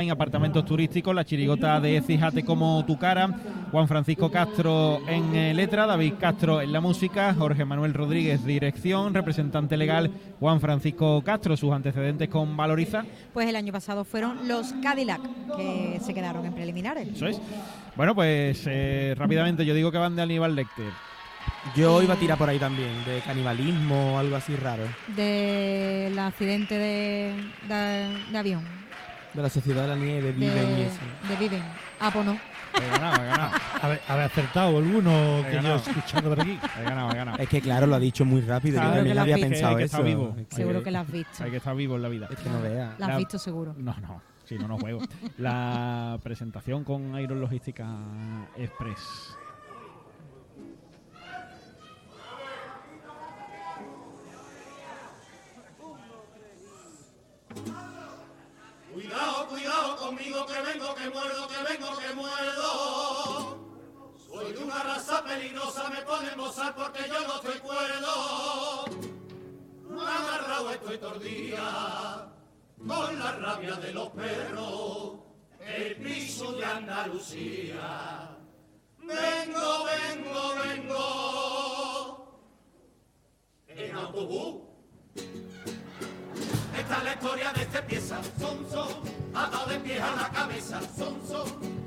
en apartamentos turísticos, la chirigota de Fíjate como tu cara, Juan Francisco Castro en eh, letra, David Castro en la música, Jorge Manuel Rodríguez dirección, representante legal Juan Francisco Castro, sus antecedentes con Valoriza. Pues el año pasado fueron los Cadillac que se quedaron en preliminares. Eso es. Bueno, pues eh, rápidamente yo digo que van de Aníbal Lecter. Yo iba a tirar por ahí también, de canibalismo o algo así raro. Del accidente de, de, de avión. De la Sociedad de la Nieve, Viven de, y eso. De Viven. Ah, pues no. He ganado, he ganado. Haber, haber acertado alguno He que yo ganado. escuchando por aquí. He ganado, he ganado. Es que claro, lo ha dicho muy rápido. Claro yo que también lo había has visto. pensado Hay que eso. estar vivo. Es que- Seguro que la has visto. Hay que estar vivo en la vida. Es que no vea. La has La- visto seguro. No, no, si no, no juego. La presentación con Iron Logística Express. Peligrosa, me ponen bozar porque yo no estoy cuerdo. Agarrado estoy tordía con la rabia de los perros. El piso de Andalucía. Vengo, vengo, vengo. En autobús. Esta es la historia de este pieza, son, son, atado de pies a la cabeza, son, son,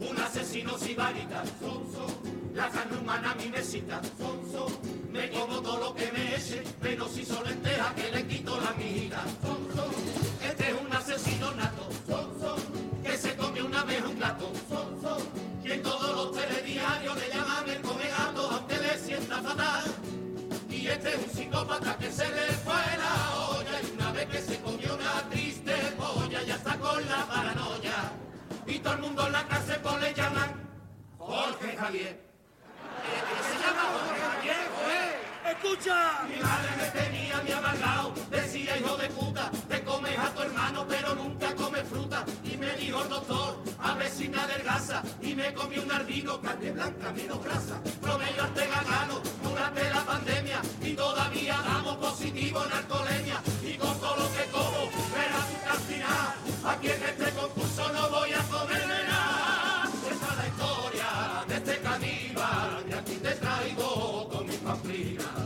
un asesino sibarita, son, la carne humana a mi mesita, son, son, comí un ardino, carne blanca, menos grasa. Probé yo este gano durante la pandemia y todavía damos positivo en alcoholemia. Y con todo lo que como, verás al final, aquí en este concurso no voy a comerme nada. Esta es la historia de este caníbal y aquí te traigo con mi pamplina.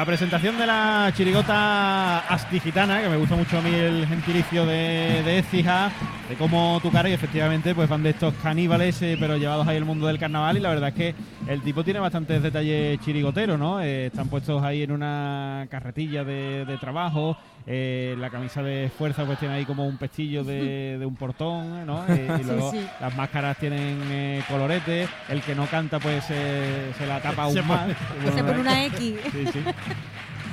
La presentación de la chirigota astigitana, que me gusta mucho a mí el gentilicio de, de de cómo tu cara, y efectivamente pues van de estos caníbales, eh, pero llevados ahí al mundo del carnaval, y la verdad es que el tipo tiene bastantes detalles chirigoteros, ¿no? Eh, están puestos ahí en una carretilla de, de trabajo, eh, la camisa de fuerza pues tiene ahí como un pestillo de, de un portón, ¿no? Eh, y luego sí. las máscaras tienen colorete, el que no canta pues se la tapa aún Se más. pone- Se pone una X. Sí, sí.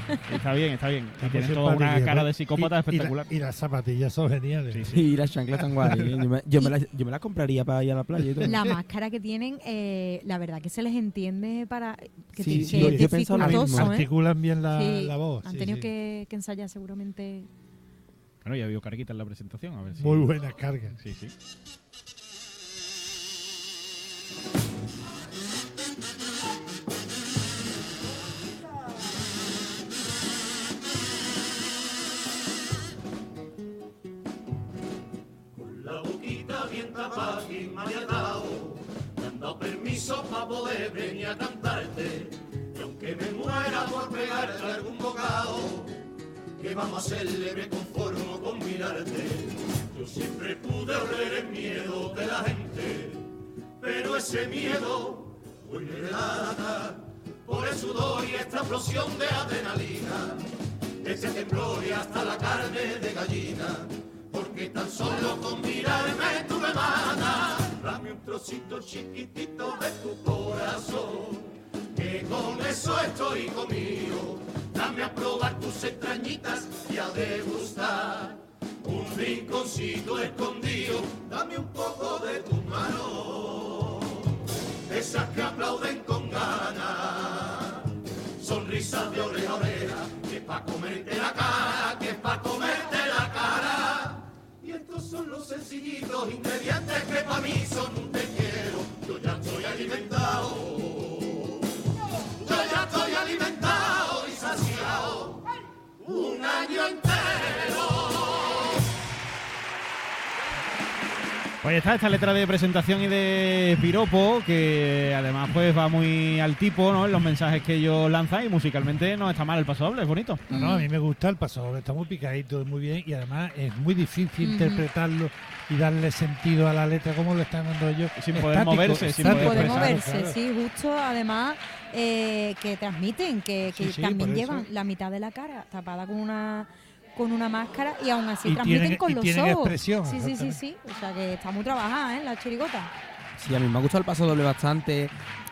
Está bien, está bien. Y tienen toda una cara de psicópata Y- y la- espectacular. Y, las zapatillas son geniales. Sí, sí. Y las chanclas tan guay. ¿eh? Yo me, yo me la, yo me la compraría para ir a la playa y todo. La máscara que tienen, eh, la verdad que se les entiende para. que, Sí, que sí, yo- es yo pensado lo mismo. ¿eh? Articulan bien la, Sí, la voz. Han sí, tenido sí. Que, que ensayar seguramente. Bueno, ya vio Carquita en la presentación. A ver si... Muy buena carga. Sí, sí. Había dado, me han dado permiso para poder venir a cantarte. Y aunque me muera por pegarte algún bocado, que vamos a hacerle me conformo con mirarte. Yo siempre pude oler el miedo de la gente, pero ese miedo hoy me delata por el sudor y esta explosión de adrenalina ese temblor y hasta la carne de gallina, porque tan solo con mirarme tú me. Dame un trocito chiquitito de tu corazón, que con eso estoy conmigo. probar tus extrañitas y a degustar un rinconcito escondido. Dame un poco de tu mano, esas que aplauden con ganas. Sonrisas de oreja a oreja, que es pa' comerte la cara, que es pa' comerte sencillitos ingredientes Pues está esta letra de presentación y de piropo, que además pues va muy al tipo, ¿no? En los mensajes que ellos lanzan y musicalmente no está mal el paso doble, es bonito. No, no, a mí me gusta el paso, está muy picadito, muy bien y además es muy difícil interpretarlo y darle sentido a la letra como lo están dando ellos. Sin poder moverse, sin poder moverse, claro. sí, justo además eh, que transmiten, que, que Sí, sí, también eso. llevan la mitad de la cara tapada con una con una máscara y aún así Y transmiten tienen- con y los tienen ojos. expresión, sí, sí, sí, sí. O sea que está muy trabajada, ¿eh? La chirigota. Sí, a mí me ha gustado el paso doble bastante,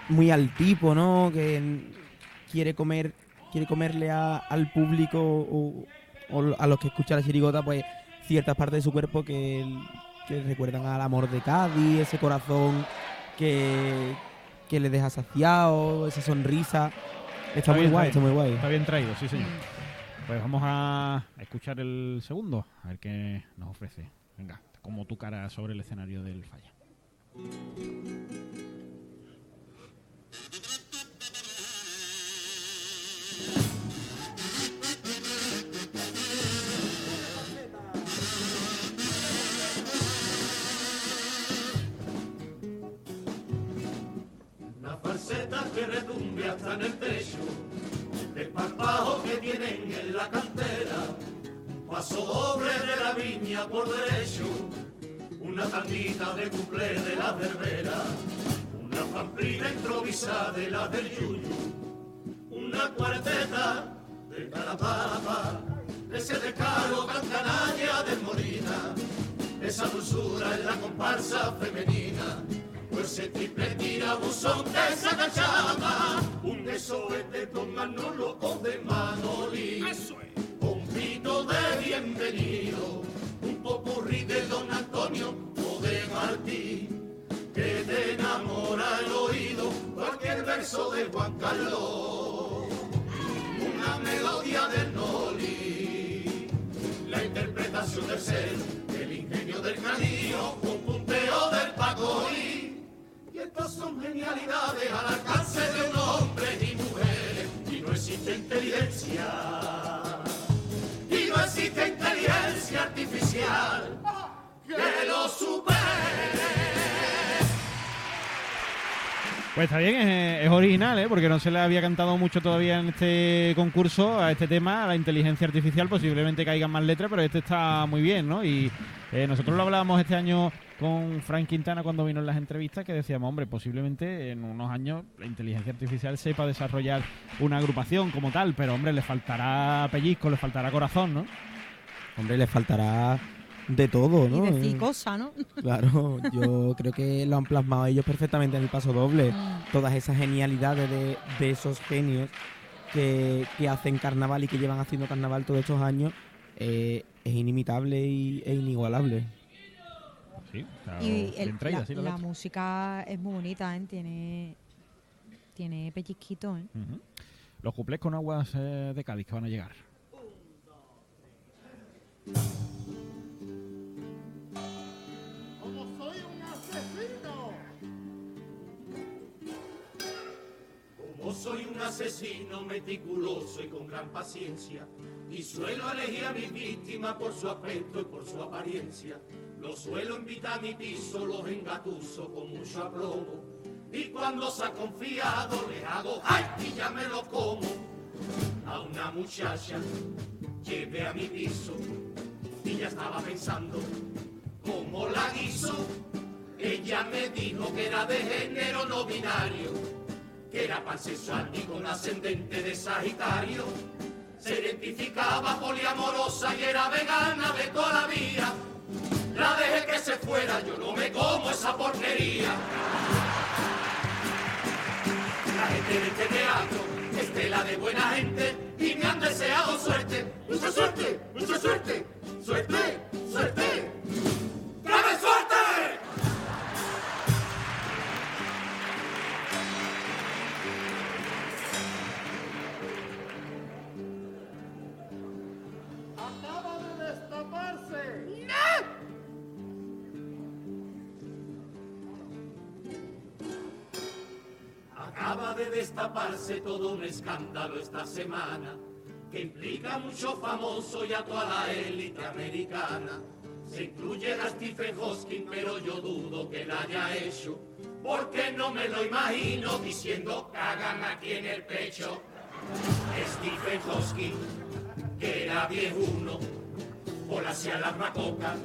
muy al tipo, ¿no? Que mm, quiere comer, quiere comerle a- al público o, o a los que escuchan la chirigota, pues ciertas partes de su cuerpo que, que recuerdan al amor de Cádiz, ese corazón que, que le deja saciado, esa sonrisa. Está, Está muy bien, guay, está está muy guay. Está bien traído, sí señor. Pues vamos a escuchar el segundo, a ver qué nos ofrece. Venga, como tu cara sobre el escenario del falla. Una falseta que retumbe hasta en el techo, el parpajo que tienen en la cantera, paso doble de la viña por derecho, una tandita de cuplé de la verbera, una pamplina improvisada de la del yuyu, una cuarteta de carapapa, ese descaro cancanalla de Molina, esa dulzura en la comparsa femenina, pues ese triple tira buzón de esa cachama, un desoete con Manolo o de Manoli, un pito de bienvenido, un popurrí de Don Antonio o de Martí, que te enamora el oído, cualquier verso de Juan Carlos, una melodía del Noli, la interpretación del ser, el ingenio del canillo, un punteo del Pacoí. Y estas son genialidades al alcance de un hombre inteligencia, y no existe inteligencia artificial que lo supere. Pues está bien, es, es original, ¿eh? porque no se le había cantado mucho todavía en este concurso a este tema, a la inteligencia artificial, posiblemente caigan más letras, pero este está muy bien, ¿no? Y eh, nosotros lo hablábamos este año con Frank Quintana cuando vino en las entrevistas, que decíamos, hombre, posiblemente en unos años la inteligencia artificial sepa desarrollar una agrupación como tal, pero hombre, le faltará pellizco, le faltará corazón, ¿no? Hombre, le faltará de todo, ¿no? Y decir Eh, cosas, ¿no? Claro, yo creo que lo han plasmado ellos perfectamente en el paso doble. Mm. Todas esas genialidades de, de esos genios que, que hacen carnaval y que llevan haciendo carnaval todos estos años eh, es inimitable y, e inigualable. Sí, Y el- bien traída, la, sí, la la música es muy bonita, ¿eh? Tiene, tiene pellizquito, ¿eh? Ujú. Los cuplés con aguas eh, de Cádiz que van a llegar. Como soy un asesino. Como soy un asesino meticuloso y con gran paciencia, y suelo elegir a mi víctima por su aspecto y por su apariencia, lo suelo invitar a mi piso, los engatuso con mucho aplomo, y cuando se ha confiado le hago ¡ay! y ya me lo como. A una muchacha llevé a mi piso y ya estaba pensando como la guiso. Ella me dijo que era de género no binario, que era pansexual y con ascendente de Sagitario. Se identificaba poliamorosa y era vegana de toda la vida. La dejé que se fuera, yo no me como esa porquería. La gente de este teatro es tela de buena gente y me han deseado suerte, mucha suerte, mucha suerte, suerte, escándalo esta semana que implica mucho famoso y a toda la élite americana. Se incluye a Stephen Hawking, pero yo dudo que la haya hecho, porque no me lo imagino diciendo cagan aquí en el pecho. Stephen Hawking, que era viejuno, por hacia la macoca,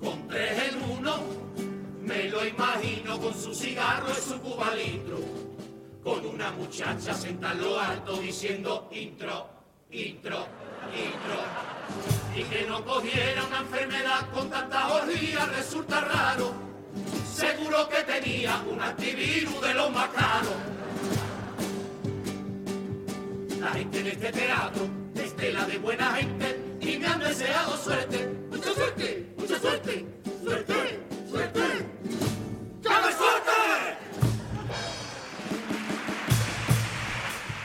con tres en uno, me lo imagino con su cigarro y su cuba litro con una muchacha sentada en lo alto diciendo intro, intro, intro. Y que no cogiera una enfermedad con tanta orgía resulta raro. Seguro que tenía un antivirus de los más caros. La gente en este teatro es tela de buena gente y me han deseado suerte. Mucha suerte, mucha suerte,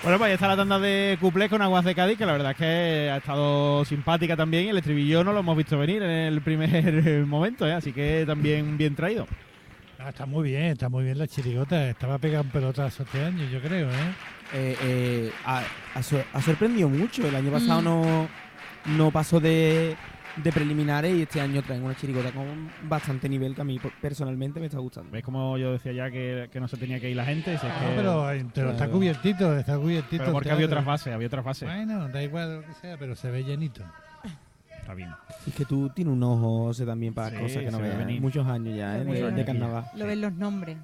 Bueno, pues ahí está la tanda de cuplés con Aguas de Cádiz, que la verdad es que ha estado simpática también. y El estribillo no lo hemos visto venir en el primer momento, ¿eh? así que también bien traído. Ah, está muy bien, está muy bien la chirigota. Estaba pegando pelotas este año, yo creo, ¿eh? Eh, eh, ha, ha sor- ha sorprendido mucho. El año pasado Mm. no, no pasó de, de preliminares y este año traen una chirigota con bastante nivel que a mí personalmente me está gustando. ¿Ves como yo decía ya que, que no se tenía que ir la gente? Si es No, que- Ah, pero, eh, pero está claro. cubiertito, está cubiertito. pero porque había otras bases, había otras bases. Bueno, da igual lo que sea, pero se ve llenito. Está bien. Y es que tú tienes un ojo José, también para Sí, cosas que no ve veas. venir. Muchos años ya, ¿eh? ve De, carnaval. Lo ven los nombres.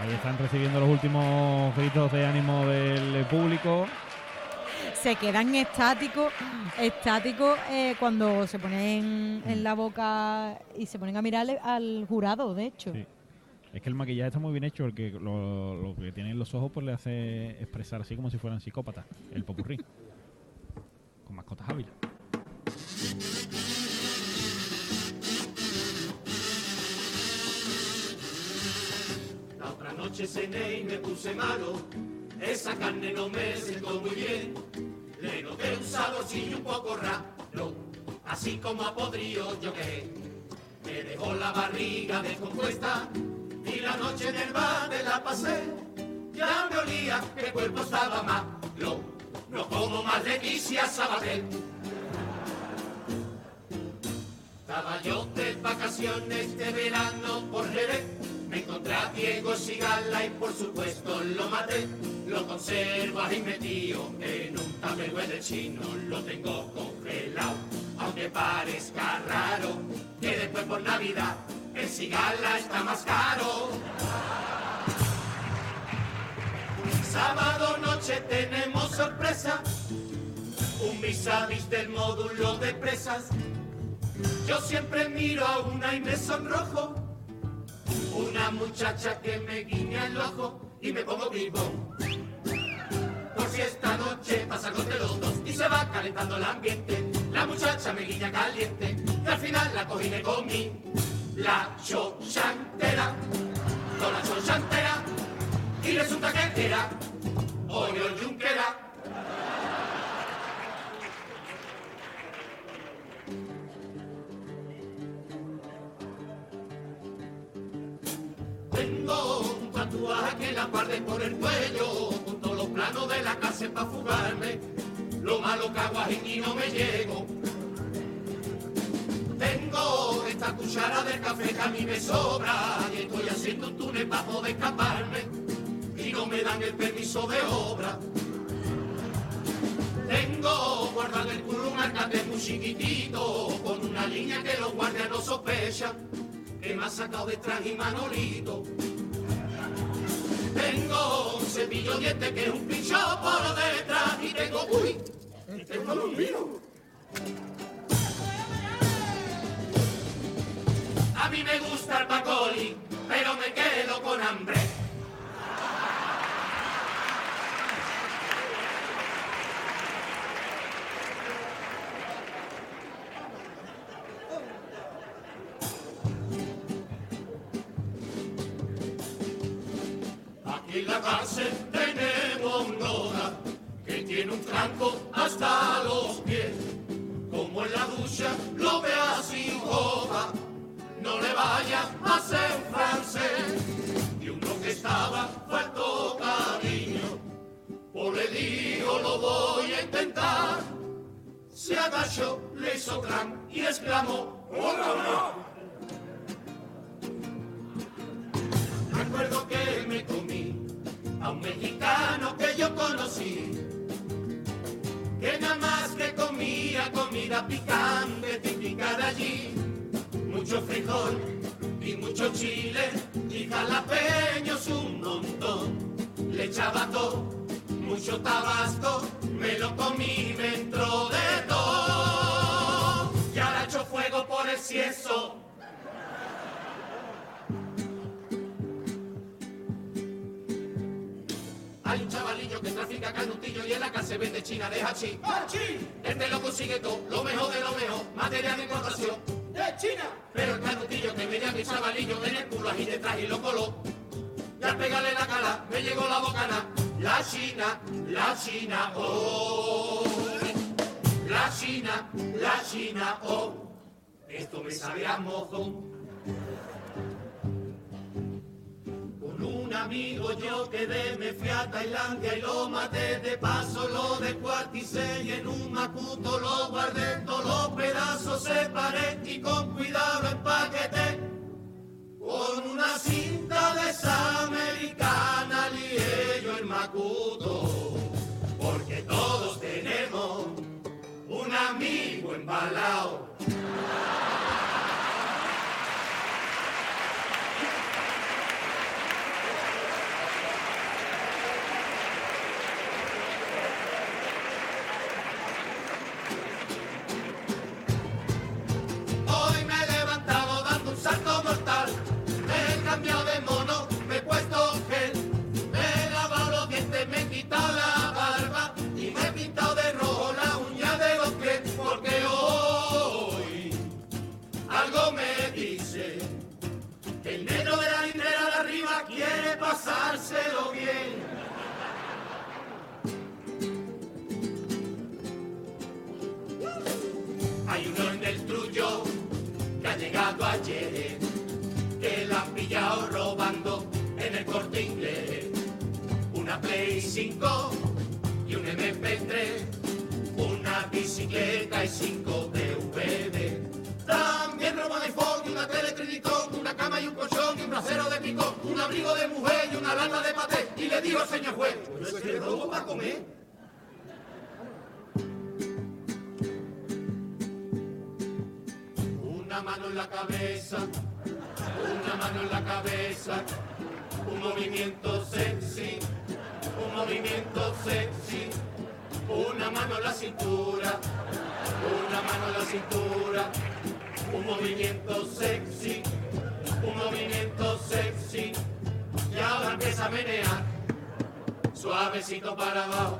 Ahí están recibiendo los últimos gritos de ánimo del público. Se quedan estáticos, estáticos eh, cuando se ponen en la boca y se ponen a mirarle al jurado, de hecho. Sí. Es que el maquillaje está muy bien hecho, porque lo, lo que tienen en los ojos pues le hace expresar así como si fueran psicópatas, el popurrí. Con mascotas hábiles. La otra noche cené y me puse malo. Esa carne no me sentó muy bien. Le noté un saborcillo un poco raro, así como a podrido yo que me dejó la barriga descompuesta y la noche en el bar me la pasé. Ya me olía que el cuerpo estaba malo, no como más Leticia Sabater. Estaba yo de vacaciones este verano por Jerez. Encontré a Diego Sigala y por supuesto lo maté. Lo conservo ahí metido en un tupperware de chino. Lo tengo congelado, aunque parezca raro. Que después por Navidad el Sigala está más caro. Sábado noche tenemos sorpresa. Un vis a vis del módulo de presas. Yo siempre miro a una y me sonrojo. Una muchacha que me guiña el ojo y me pongo vivo. Por si esta noche pasa algo de los dos y se va calentando el ambiente. La muchacha me guiña caliente y al final la cogí me comí. La chochantera, con la chochantera. Y resulta que era Oriol Junquera. Tengo un tatuaje que la parte por el cuello, con todos los planos de la casa para fugarme. Lo malo que hago y no me llego. Tengo esta cuchara de café que a mí me sobra y estoy haciendo un túnel para poder escaparme y no me dan el permiso de obra. Tengo guardado el culo un arcate muy chiquitito con una línea que los guardias no sospechan que me ha sacado detrás y Manolito. Tengo un cepillo de dientes que es un pincho por detrás y tengo, uy, este es lo mío. A mí me gusta el Bacoli, pero me quedo con hambre. Y en la cárcel tenemos un Lola que tiene un tranco hasta los pies. Como en la ducha lo vea sin joda, no le vaya a hacer francés. Y uno que estaba faltó cariño, por le digo lo voy a intentar. Se agachó, le hizo tran y exclamó, ¡Hola, no! Hay un chavalillo que trafica canutillo y en la cárcel vende china de hachí. Este lo consigue todo, lo mejor de lo mejor, material de importación. ¡De China! Pero el canutillo que me llama mi chavalillo en el culo ahí detrás y lo coló. Y al pegarle la cara me llegó la bocana. La China, la China, oh. La China, la China, oh. Me sabe a. Con un amigo yo quedé, me fui a Tailandia y lo maté. De paso, lo descuarticé y en un macuto lo guardé, todos los pedazos separé y con cuidado lo quiere pasárselo bien. Hay uno en el trullo que ha llegado ayer, que la han pillado robando en el corte inglés. Una Play 5 y un MP3, una bicicleta y 5 DVD. Un iPhone y una tele Trinitron, una cama y un colchón y un brasero de picón, un abrigo de mujer y una lana de paté. Y le digo al señor juez, ¿eso es el robo para comer? Una mano en la cabeza, una mano en la cabeza, un movimiento sexy, un movimiento sexy, una mano en la cintura, una mano en la cintura, un movimiento sexy, un movimiento sexy, y ahora empieza a menear, suavecito para abajo,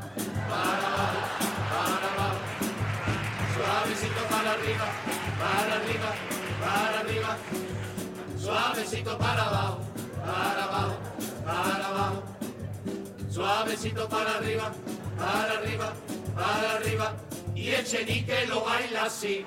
para abajo, para abajo. Suavecito para arriba, para arriba, para arriba. Suavecito para abajo, para abajo, para abajo. Suavecito para arriba, para arriba, para arriba. Y el chenique lo baila así.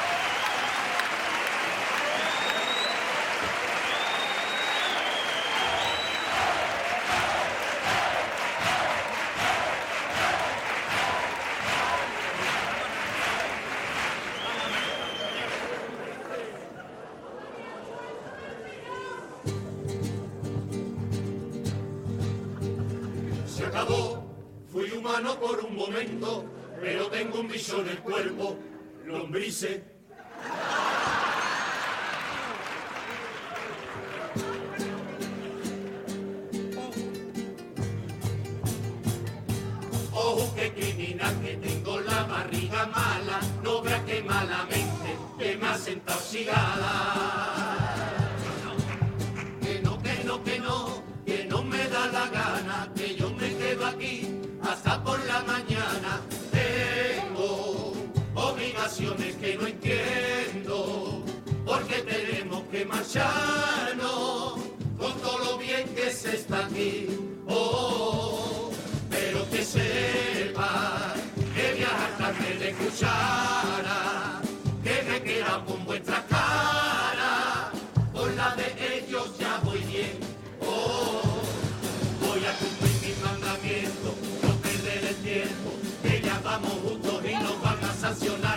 que no, que no me da la gana, que yo me quedo aquí hasta por la mañana. Tengo obligaciones que no entiendo, porque tenemos que marcharnos con todo lo bien que se está aquí. Oh, pero que sepa que viajar tarde de escuchar.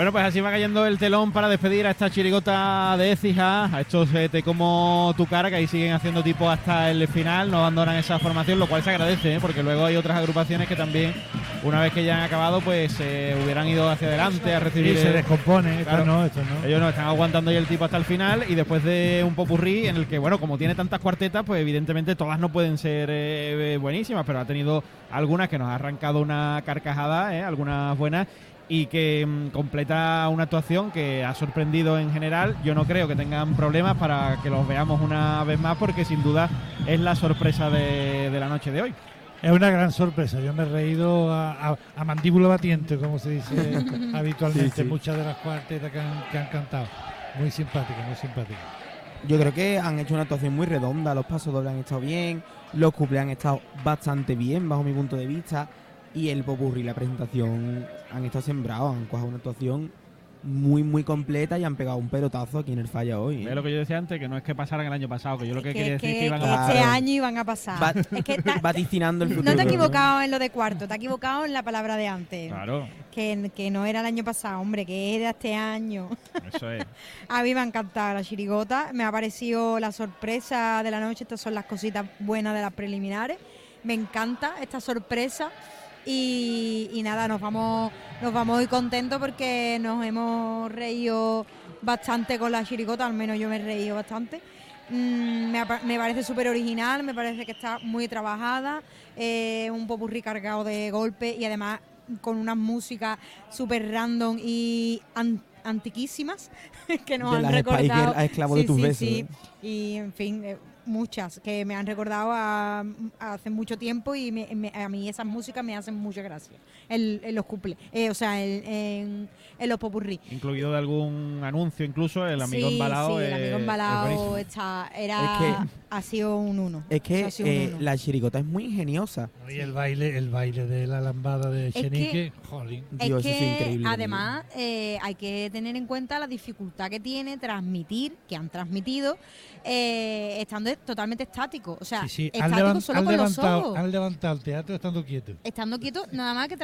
Bueno, pues así va cayendo el telón para despedir a esta chirigota de Écija, a estos eh, Te como tu cara, que ahí siguen haciendo tipo hasta el final, no abandonan esa formación, lo cual se agradece, ¿eh? porque luego hay otras agrupaciones que también, una vez que ya han acabado, pues eh, hubieran ido hacia adelante a Y recibir... se el- descompone, Claro. no, esto no. Ellos no están aguantando ahí el tipo hasta el final y después de un popurrí en el que, bueno, como tiene tantas cuartetas, pues evidentemente todas no pueden ser eh, eh, buenísimas, pero ha tenido algunas que nos ha arrancado una carcajada, eh, algunas buenas y que mm, completa una actuación que ha sorprendido en general. Yo no creo que tengan problemas para que los veamos una vez más porque sin duda es la sorpresa de, de la noche de hoy. Es una gran sorpresa. Yo me he reído a, a- a mandíbula batiente, como se dice habitualmente, Sí, sí. muchas de las cuartetas que han, que han cantado. Muy simpática, muy simpática. Yo creo que han hecho una actuación muy redonda, los pasos dobles han estado bien, los cuplés han estado bastante bien bajo mi punto de vista y el popurrí, la presentación han estado sembrados, han cogido una actuación muy muy completa y han pegado un pelotazo aquí en el falla hoy. ¿eh? Es lo que yo decía antes, que no es que pasaran el año pasado, que yo lo que, que, quería decir es que que- iban que a... Claro. este año iban a pasar. Va- es que ta- vaticinando el futuro. no te has equivocado en lo de cuarto, te has equivocado en la palabra de antes. Claro, Que, que no era el año pasado, hombre, que era este año. eso es. A mí me ha encantado la chirigota, me ha parecido la sorpresa de la noche, estas son las cositas buenas de las preliminares. Me encanta esta sorpresa y, y nada, nos vamos, nos vamos muy contentos porque nos hemos reído bastante con la chirigota, al menos yo me he reído bastante. Mm, me, me parece súper original, me parece que está muy trabajada, eh, un popurrí cargado de golpes y además con unas músicas súper random y an- antiquísimas que nos De han las recordado. A esclavo de Sí, tus sí, besos, sí. ¿eh? Y en fin, eh, muchas que me han recordado a, a hace mucho tiempo y me- me- a mí esas músicas me hacen mucha gracia. En, en los cuplés, eh, o sea, en, en- en los popurrí. Incluido de algún anuncio, incluso el amigo sí, embalado. sí, el amigo es embalado está, era, Es que- ha sido un uno. Es que un eh, uno. la chirigota es muy ingeniosa. Y el baile, el baile de la lambada de que- Chenique, jolín. Dios, es eso que es increíble. además eh, hay que tener en cuenta la dificultad que tiene transmitir, que han transmitido, eh, estando totalmente estático. O sea, Sí, sí, han, estático levan- solo han con los levantado, ojos. han levantado el teatro estando quieto. Estando quieto, nada más que